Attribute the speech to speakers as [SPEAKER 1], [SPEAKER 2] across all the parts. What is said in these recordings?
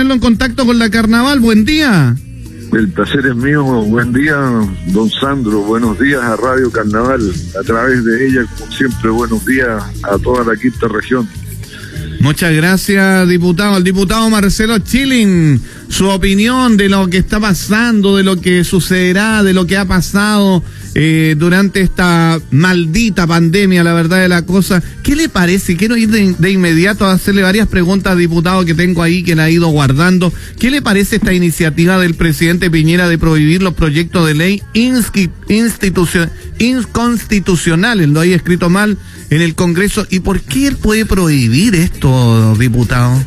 [SPEAKER 1] en contacto con la carnaval. Buen día.
[SPEAKER 2] El placer es mío. Buen día, don Sandro. Buenos días a Radio Carnaval. A través de ella, como siempre, buenos días a toda la quinta región.
[SPEAKER 1] Muchas gracias, diputado. El diputado Marcelo Chilling, su opinión de lo que está pasando, de lo que sucederá, de lo que ha pasado eh, durante esta maldita pandemia, la verdad de la cosa. ¿Qué le parece? Quiero ir de, inmediato a hacerle varias preguntas, diputado, que tengo ahí, que la ha ido guardando. ¿Qué le parece esta iniciativa del presidente Piñera de prohibir los proyectos de ley inconstitucionales? Lo hay escrito mal en el Congreso. ¿Y por qué él puede prohibir esto, diputado?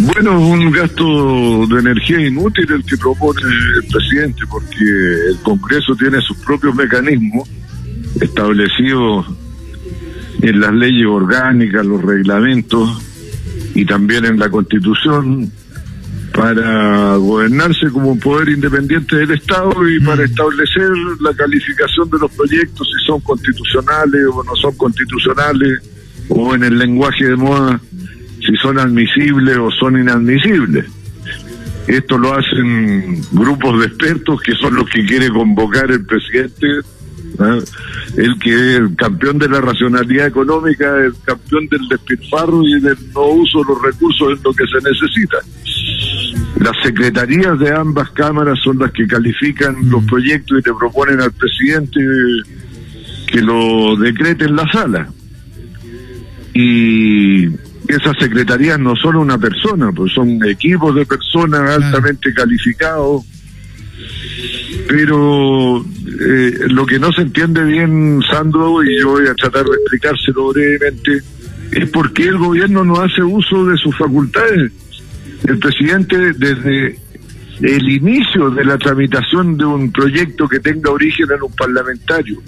[SPEAKER 2] Bueno, un gasto de energía inútil el que propone el presidente, porque el Congreso tiene sus propios mecanismos establecidos en las leyes orgánicas, los reglamentos y también en la Constitución para gobernarse como un poder independiente del Estado y para mm. establecer la calificación de los proyectos, si son constitucionales o no son constitucionales, o en el lenguaje de moda, si son admisibles o son inadmisibles. Esto lo hacen grupos de expertos que son los que quiere convocar el presidente, el que es el campeón de la racionalidad económica, el campeón del despilfarro y del no uso de los recursos en lo que se necesita. Las secretarías de ambas cámaras son las que califican los mm. proyectos y te proponen al presidente que lo decrete en la sala. Y esas secretarías no son una persona, pues son equipos de personas altamente calificados. Pero eh, lo que no se entiende bien, Sandro, y yo voy a tratar de explicárselo brevemente, es por qué el gobierno no hace uso de sus facultades. El presidente, desde el inicio de la tramitación de un proyecto que tenga origen en un parlamentario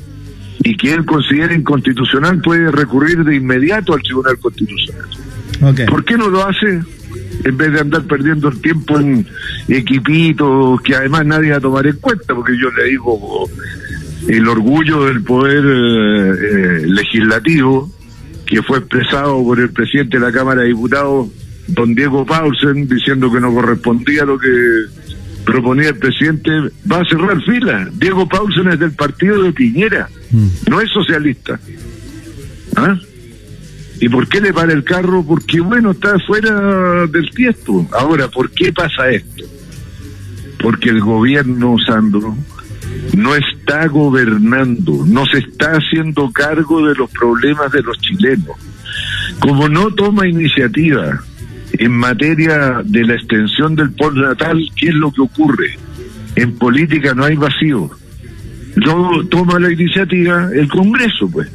[SPEAKER 2] y que él considere inconstitucional, puede recurrir de inmediato al Tribunal Constitucional. ¿Por qué no lo hace? En vez de andar perdiendo el tiempo en equipitos que además nadie va a tomar en cuenta, porque yo le digo el orgullo del poder eh, eh, legislativo que fue expresado por el presidente de la Cámara de Diputados, don Diego Paulsen, diciendo que no correspondía a lo que proponía el presidente, va a cerrar fila. Diego Paulsen es del partido de Piñera, mm. no es socialista. ¿Ah? ¿Y por qué le para el carro? Porque, bueno, está fuera del tiesto. Ahora, ¿por qué pasa esto? Porque el gobierno, Sandro, no está gobernando, no se está haciendo cargo de los problemas de los chilenos. Como no toma iniciativa en materia de la extensión del natal, ¿qué es lo que ocurre? En política no hay vacío. No toma la iniciativa el Congreso, pues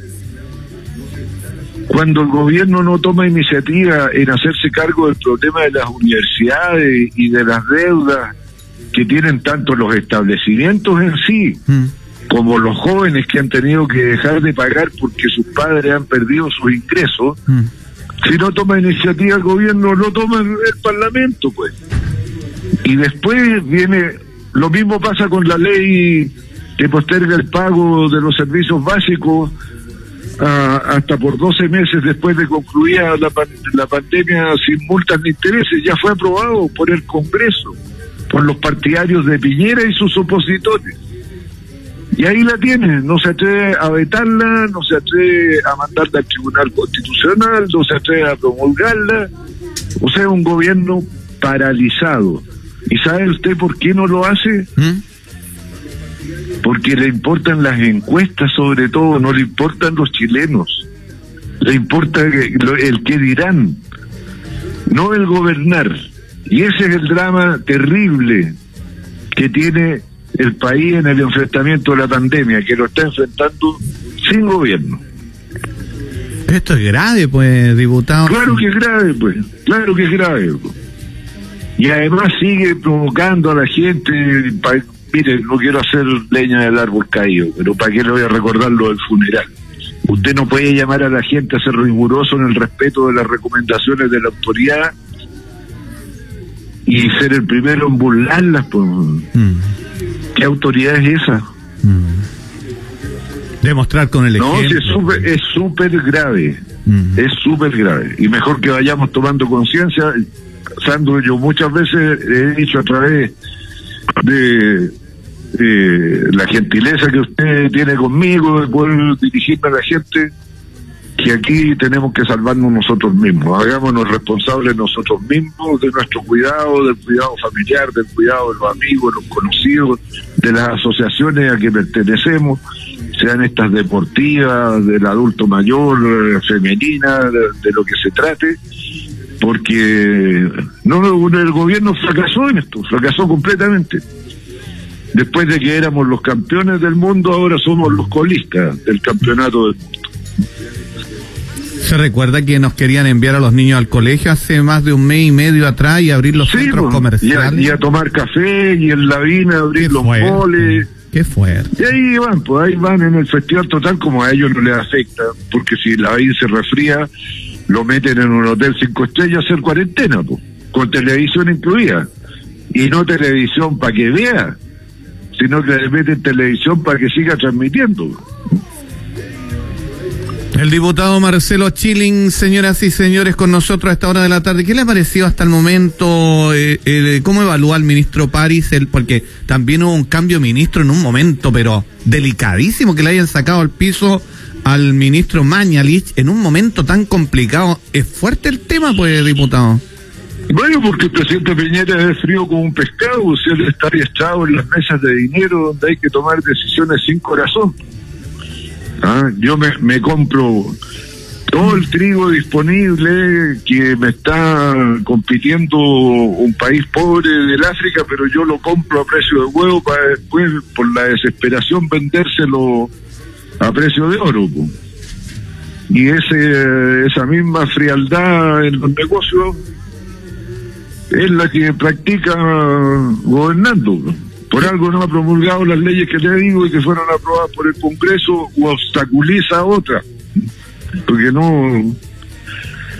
[SPEAKER 2] cuando el gobierno no toma iniciativa en hacerse cargo del problema de las universidades y de las deudas que tienen tanto los establecimientos en sí mm. como los jóvenes que han tenido que dejar de pagar porque sus padres han perdido sus ingresos, mm. Si no toma iniciativa el gobierno, no toma el Parlamento, pues. Y después viene, lo mismo pasa con la ley que posterga el pago de los servicios básicos hasta por 12 meses después de concluida la, la pandemia sin multas ni intereses, ya fue aprobado por el Congreso, por los partidarios de Piñera y sus opositores. Y ahí la tiene, no se atreve a vetarla, no se atreve a mandarla al Tribunal Constitucional, no se atreve a promulgarla. O sea, un gobierno paralizado. ¿Y sabe usted por qué no lo hace? ¿Mm? porque le importan las encuestas sobre todo, no le importan los chilenos, le importa el que dirán, no el gobernar. Y ese es el drama terrible que tiene el país en el enfrentamiento de la pandemia, que lo está enfrentando sin gobierno.
[SPEAKER 1] Esto es grave, pues, diputado.
[SPEAKER 2] Claro que es grave, pues, claro que es grave. Y además sigue provocando a la gente, mire, no quiero hacer leña del árbol caído, pero ¿para qué le voy a recordar lo del funeral? Usted no puede llamar a la gente a ser riguroso en el respeto de las recomendaciones de la autoridad y ser el primero en burlarlas. Pues. Mm. ¿Qué autoridad es esa?
[SPEAKER 1] Mm. Demostrar con el ejemplo.
[SPEAKER 2] No, es súper grave. Mm. Es súper grave. Y mejor que vayamos tomando conciencia Sandro, yo muchas veces he dicho a través de la gentileza que usted tiene conmigo, de poder dirigirme a la gente, que aquí tenemos que salvarnos nosotros mismos, hagámonos responsables nosotros mismos de nuestro cuidado, del cuidado familiar, del cuidado de los amigos, de los conocidos, de las asociaciones a que pertenecemos, sean estas deportivas, del adulto mayor, femenina, de, lo que se trate, porque no el gobierno fracasó en esto, fracasó completamente. Después de que éramos los campeones del mundo, ahora somos los colistas del campeonato del mundo.
[SPEAKER 1] Se recuerda que nos querían enviar a los niños al colegio hace más de un mes y medio atrás y abrir los centros pues, comerciales.
[SPEAKER 2] Y a, tomar café y en la vina abrir los moles.
[SPEAKER 1] Qué fuerte.
[SPEAKER 2] Y ahí van, pues ahí van en el festival total como a ellos no les afecta, porque si la vina se resfría, lo meten en un hotel cinco estrellas a hacer cuarentena, pues, con televisión incluida. Y no televisión para que vea, sino que le meten televisión para que siga transmitiendo.
[SPEAKER 1] El diputado Marcelo Chilling, señoras y señores, con nosotros a esta hora de la tarde. ¿Qué le ha parecido hasta el momento? Eh, ¿Cómo evalúa al ministro París? porque también hubo un cambio de ministro en un momento, pero delicadísimo que le hayan sacado al piso al ministro Mañalich en un momento tan complicado. ¿Es fuerte el tema, pues, diputado?
[SPEAKER 2] Bueno, porque el presidente Piñera es frío como un pescado, o sea, está echado en las mesas de dinero donde hay que tomar decisiones sin corazón. ¿Ah? Yo me, me compro todo el trigo disponible que me está compitiendo un país pobre del África, pero yo lo compro a precio de huevo para después, por la desesperación, vendérselo a precio de oro. Y ese, esa misma frialdad en los negocios es la que practica gobernando. Por algo no ha promulgado las leyes que le digo y que fueron aprobadas por el Congreso o obstaculiza otra. Porque no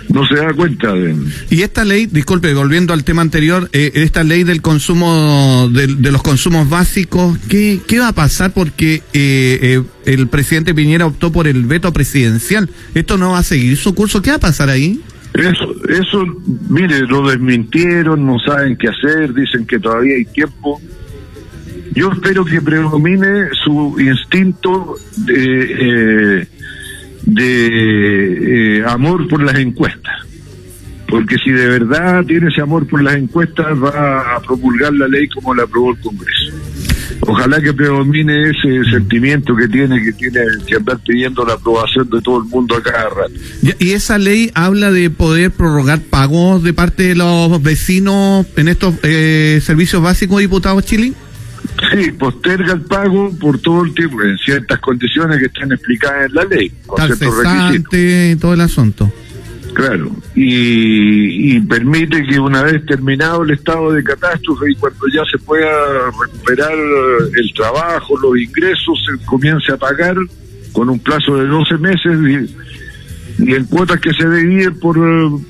[SPEAKER 2] no se da cuenta de...
[SPEAKER 1] Y esta ley, disculpe, volviendo al tema anterior, eh, esta ley del consumo, de, los consumos básicos, ¿qué, ¿qué, va a pasar? Porque eh, eh, el presidente Piñera optó por el veto presidencial. ¿Esto no va a seguir su curso? ¿Qué va a pasar ahí?
[SPEAKER 2] Eso, eso, mire, lo desmintieron, no saben qué hacer, dicen que todavía hay tiempo. Yo espero que predomine su instinto de, eh, de eh, amor por las encuestas. Porque si de verdad tiene ese amor por las encuestas, va a promulgar la ley como la aprobó el Congreso. Ojalá que predomine ese sentimiento que tiene, que tiene que andar pidiendo la aprobación de todo el mundo a cada rato.
[SPEAKER 1] ¿Y esa ley habla de poder prorrogar pagos de parte de los vecinos en estos eh, servicios básicos, diputados Chile?
[SPEAKER 2] Sí, posterga el pago por todo el tiempo, en ciertas condiciones que están explicadas en la ley,
[SPEAKER 1] con requisitos. todo el asunto.
[SPEAKER 2] Claro, y, permite que una vez terminado el estado de catástrofe y cuando ya se pueda recuperar el trabajo, los ingresos, se comience a pagar con un plazo de 12 meses y, en cuotas que se dividen por,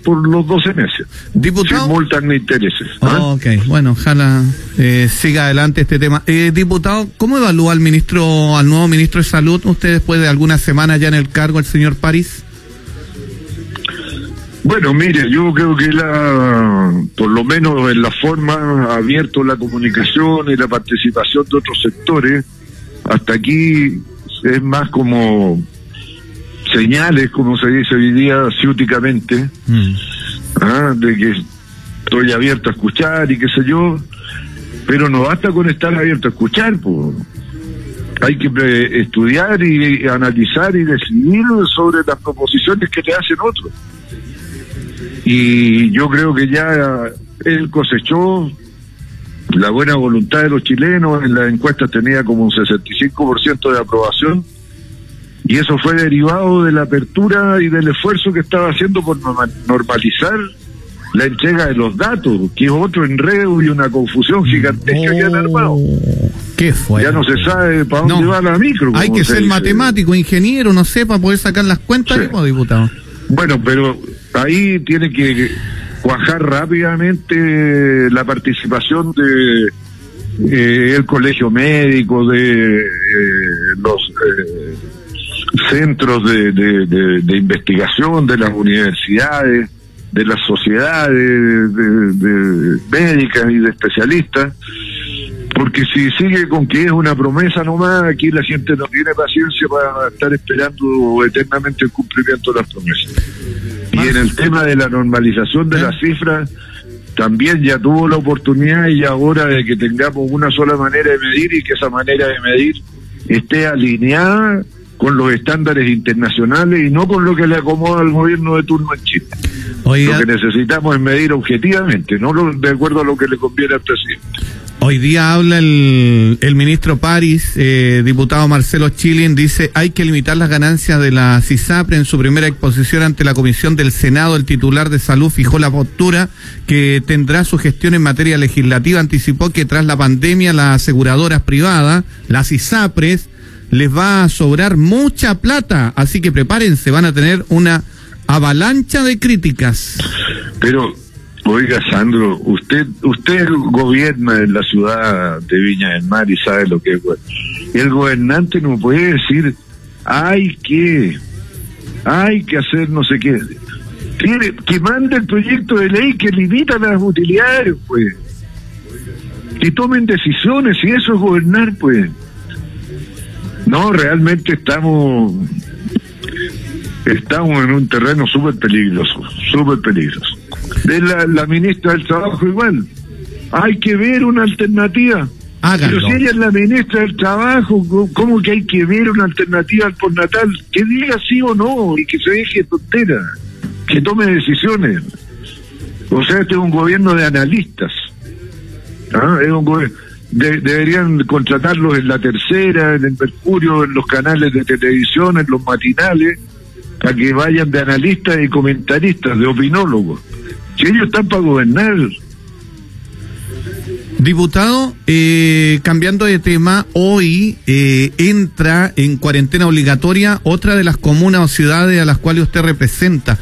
[SPEAKER 2] por los 12 meses.
[SPEAKER 1] Diputado.
[SPEAKER 2] Sin multas ni intereses.
[SPEAKER 1] ¿ah? ok, bueno, ojalá eh, siga adelante este tema. Eh, diputado, ¿cómo evalúa al ministro, al nuevo ministro de Salud, usted después de algunas semanas ya en el cargo, el señor París?
[SPEAKER 2] Bueno, mire, yo creo que la, por lo menos en la forma, ha abierto la comunicación y la participación de otros sectores. Hasta aquí es más como señales, como se dice hoy día, ciúticamente, mm. ¿ah? de que estoy abierto a escuchar y qué sé yo, pero no basta con estar abierto a escuchar, pues. Hay que eh, estudiar y analizar y decidir sobre las proposiciones que le hacen otros y yo creo que ya él cosechó la buena voluntad de los chilenos, en las encuestas tenía como un 65% de aprobación y eso fue derivado de la apertura y del esfuerzo que estaba haciendo por normalizar la entrega de los datos, que es otro enredo y una confusión gigantesca que han armado.
[SPEAKER 1] ¿Qué fue?
[SPEAKER 2] Ya no se sabe para dónde va la micro.
[SPEAKER 1] Hay que ser matemático, ingeniero, no sé, para poder sacar las cuentas, diputado.
[SPEAKER 2] Bueno, pero ahí tiene que cuajar rápidamente la participación de eh, el colegio médico, de eh, los eh, centros de, investigación, de las universidades, de las sociedades de, médicas y de especialistas, porque si sigue con que es una promesa nomás, aquí la gente no tiene paciencia para estar esperando eternamente el cumplimiento de las promesas. Y en el tema de la normalización de las cifras, también ya tuvo la oportunidad y ahora de que tengamos una sola manera de medir y que esa manera de medir esté alineada con los estándares internacionales y no con lo que le acomoda al gobierno de turno en Chile. Lo que necesitamos es medir objetivamente, no de acuerdo a lo que le conviene al presidente.
[SPEAKER 1] Hoy día habla el, el ministro París, eh, diputado Marcelo Chilin, dice hay que limitar las ganancias de la CISAPRE. En su primera exposición ante la Comisión del Senado, el titular de Salud fijó la postura que tendrá su gestión en materia legislativa. Anticipó que tras la pandemia las aseguradoras privadas, las ISAPRES, les va a sobrar mucha plata. Así que prepárense, van a tener una avalancha de críticas.
[SPEAKER 2] Pero Oiga, Sandro, usted usted gobierna en la ciudad de Viña del Mar y sabe lo que es. El gobernante no puede decir, hay que, hay que hacer no sé qué. Tiene, que mande el proyecto de ley que limita las utilidades, pues. Que tomen decisiones, y eso es gobernar, pues. No, realmente estamos estamos en un terreno súper peligroso, súper peligroso de la, ministra del Trabajo igual. Hay que ver una alternativa. Pero si ella es la ministra del Trabajo, ¿cómo que hay que ver una alternativa al postnatal? Que diga sí o no y que se deje tontera, que tome decisiones. O sea, este es un gobierno de analistas. ¿Ah? Es un deberían contratarlos en la tercera, en el Mercurio, en los canales de televisión, en los matinales, para que vayan de analistas y comentaristas, de opinólogos. Si ellos están para gobernar.
[SPEAKER 1] Diputado, eh, cambiando de tema, hoy eh, entra en cuarentena obligatoria otra de las comunas o ciudades a las cuales usted representa,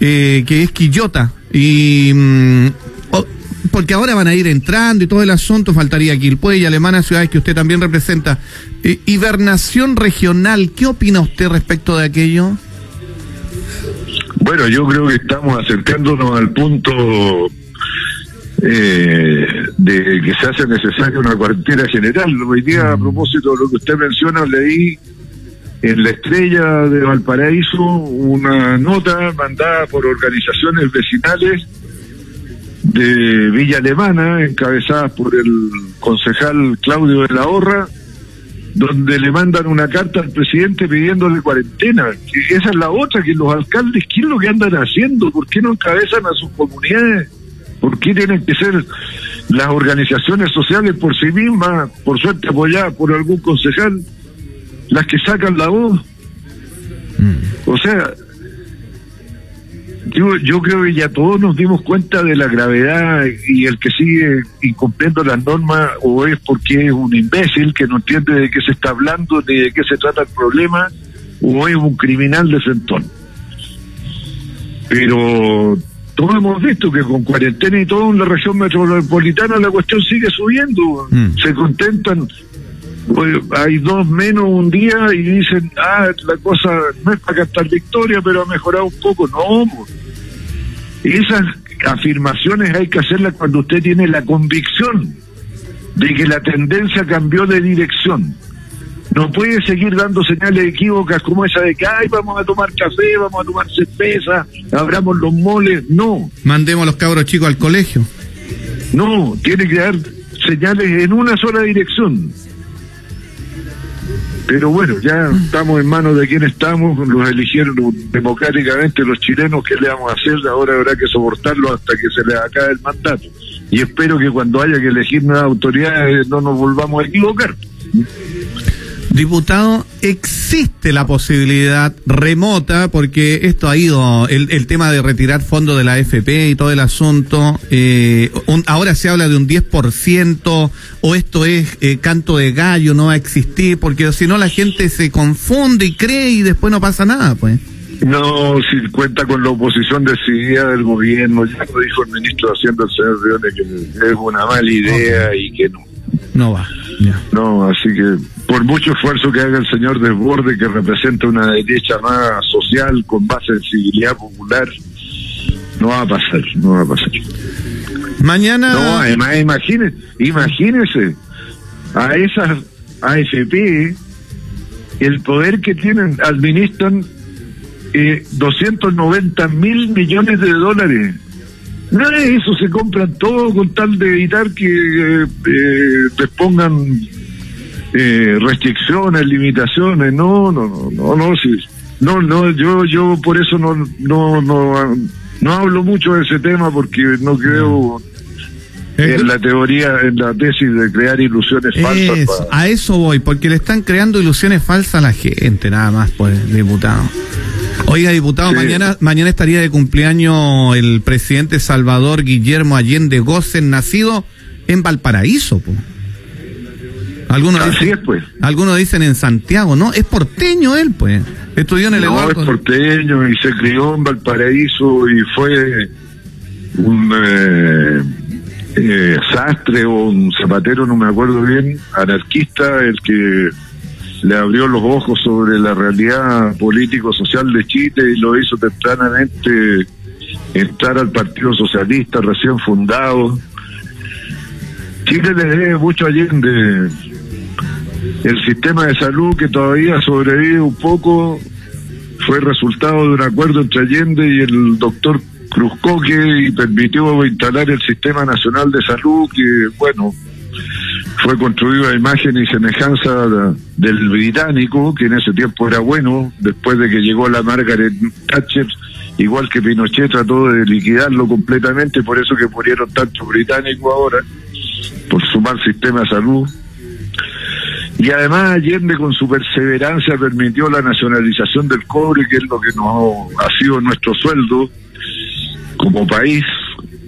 [SPEAKER 1] eh, que es Quillota. Y mm, porque ahora van a ir entrando y todo el asunto, faltaría Quilpue y Alemana, ciudades que usted también representa. hibernación regional, ¿qué opina usted respecto de aquello?
[SPEAKER 2] Bueno, yo creo que estamos acercándonos al punto eh, de que se hace necesaria una cuarentena general. Hoy día, a mm. propósito de lo que usted menciona, leí en la estrella de Valparaíso una nota mandada por organizaciones vecinales de Villa Alemana, encabezadas por el concejal Claudio de la Horra, donde le mandan una carta al presidente pidiéndole cuarentena. esa es la otra, que los alcaldes, ¿qué es lo que andan haciendo? ¿Por qué no encabezan a sus comunidades? ¿Por qué tienen que ser las organizaciones sociales por sí mismas, por suerte apoyadas por algún concejal, las que sacan la voz? Mm. O sea, yo, yo creo que ya todos nos dimos cuenta de la gravedad y el que sigue incumpliendo las normas o es porque es un imbécil que no entiende de qué se está hablando ni de qué se trata el problema o es un criminal de sentón. Pero todos hemos visto que con cuarentena y todo en la región metropolitana la cuestión sigue subiendo. Mm. Se contentan pues, hay dos menos un día y dicen, ah, la cosa no es para cantar victoria, pero ha mejorado un poco. No, esas afirmaciones hay que hacerlas cuando usted tiene la convicción de que la tendencia cambió de dirección. No puede seguir dando señales equívocas como esa de que, ay, vamos a tomar café, vamos a tomar cerveza, abramos los moles. No.
[SPEAKER 1] Mandemos a los cabros chicos al colegio.
[SPEAKER 2] No, tiene que dar señales en una sola dirección. Pero bueno, ya estamos en manos de quien estamos, los eligieron democráticamente los chilenos, ¿qué le vamos a hacer? Ahora habrá que soportarlo hasta que se les acabe el mandato. Y espero que cuando haya que elegir nuevas autoridades no nos volvamos a equivocar.
[SPEAKER 1] Diputado, existe la posibilidad remota, porque esto ha ido, el, tema de retirar fondos de la AFP y todo el asunto, eh, ahora se habla de un 10%, o esto es eh, canto de gallo, no va a existir, porque si no la gente se confunde y cree y después no pasa nada, pues.
[SPEAKER 2] No, si cuenta con la oposición decidida del gobierno, ya lo dijo el ministro de Hacienda, el señor Rione, que es una mala idea y que no.
[SPEAKER 1] No va.
[SPEAKER 2] No, así que por mucho esfuerzo que haga el señor Desborde, que representa una derecha más social, con más sensibilidad popular, no va a pasar, no va a pasar.
[SPEAKER 1] Mañana.
[SPEAKER 2] No, además, imagínese, imagínese a esas AFP, el poder que tienen, administran eh, 290 mil millones de dólares. No eso, se compran todo con tal de evitar que eh, eh, les pongan eh, restricciones, limitaciones. No, no, no, no, no, sí. No, no, yo, yo por eso no, no, no, no hablo mucho de ese tema porque no creo en la teoría, en la tesis de crear ilusiones falsas.
[SPEAKER 1] Es, A eso voy, porque le están creando ilusiones falsas a la gente, nada más, pues, diputado. Oiga, diputado,
[SPEAKER 2] Sí.
[SPEAKER 1] mañana, mañana estaría de cumpleaños el presidente Salvador Guillermo Allende Gossen, nacido en Valparaíso, pues. Algunos
[SPEAKER 2] Así
[SPEAKER 1] dicen,
[SPEAKER 2] es, pues.
[SPEAKER 1] algunos dicen en Santiago, ¿no? Es porteño él, pues. Estudió en el
[SPEAKER 2] No, es porteño y se crió en Valparaíso y fue un eh, eh, sastre o un zapatero, no me acuerdo bien, anarquista, el que le abrió los ojos sobre la realidad político-social de Chile y lo hizo tempranamente entrar al Partido Socialista recién fundado. Chile le debe mucho a Allende. El sistema de salud que todavía sobrevive un poco fue resultado de un acuerdo entre Allende y el doctor Cruzcoque y permitió instalar el Sistema Nacional de Salud que, bueno, fue construido a imagen y semejanza de- del británico, que en ese tiempo era bueno, después de que llegó la Margaret Thatcher, igual que Pinochet trató de liquidarlo completamente, por eso que murieron tantos británicos ahora, por su mal sistema de salud. Y además Allende con su perseverancia permitió la nacionalización del cobre, que es lo que nos ha sido nuestro sueldo como país.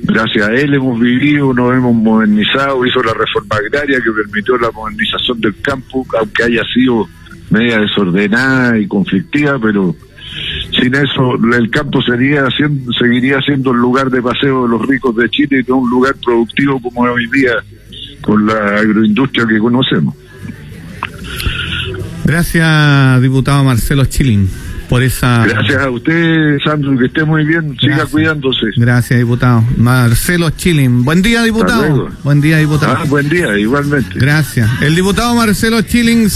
[SPEAKER 2] Gracias a él hemos vivido, nos hemos modernizado, hizo la reforma agraria que permitió la modernización del campo, aunque haya sido media desordenada y conflictiva, pero sin eso el campo seguiría siendo el lugar de paseo de los ricos de Chile y no un lugar productivo como es hoy día con la agroindustria que conocemos.
[SPEAKER 1] Gracias, diputado Marcelo Chilling, por esa.
[SPEAKER 2] Gracias a usted, Sandro, que esté muy bien, siga cuidándose.
[SPEAKER 1] Gracias, diputado. Marcelo Chilling. Buen día, diputado. Buen día, diputado.
[SPEAKER 2] Ah, buen día, igualmente.
[SPEAKER 1] Gracias. El diputado Marcelo Chilling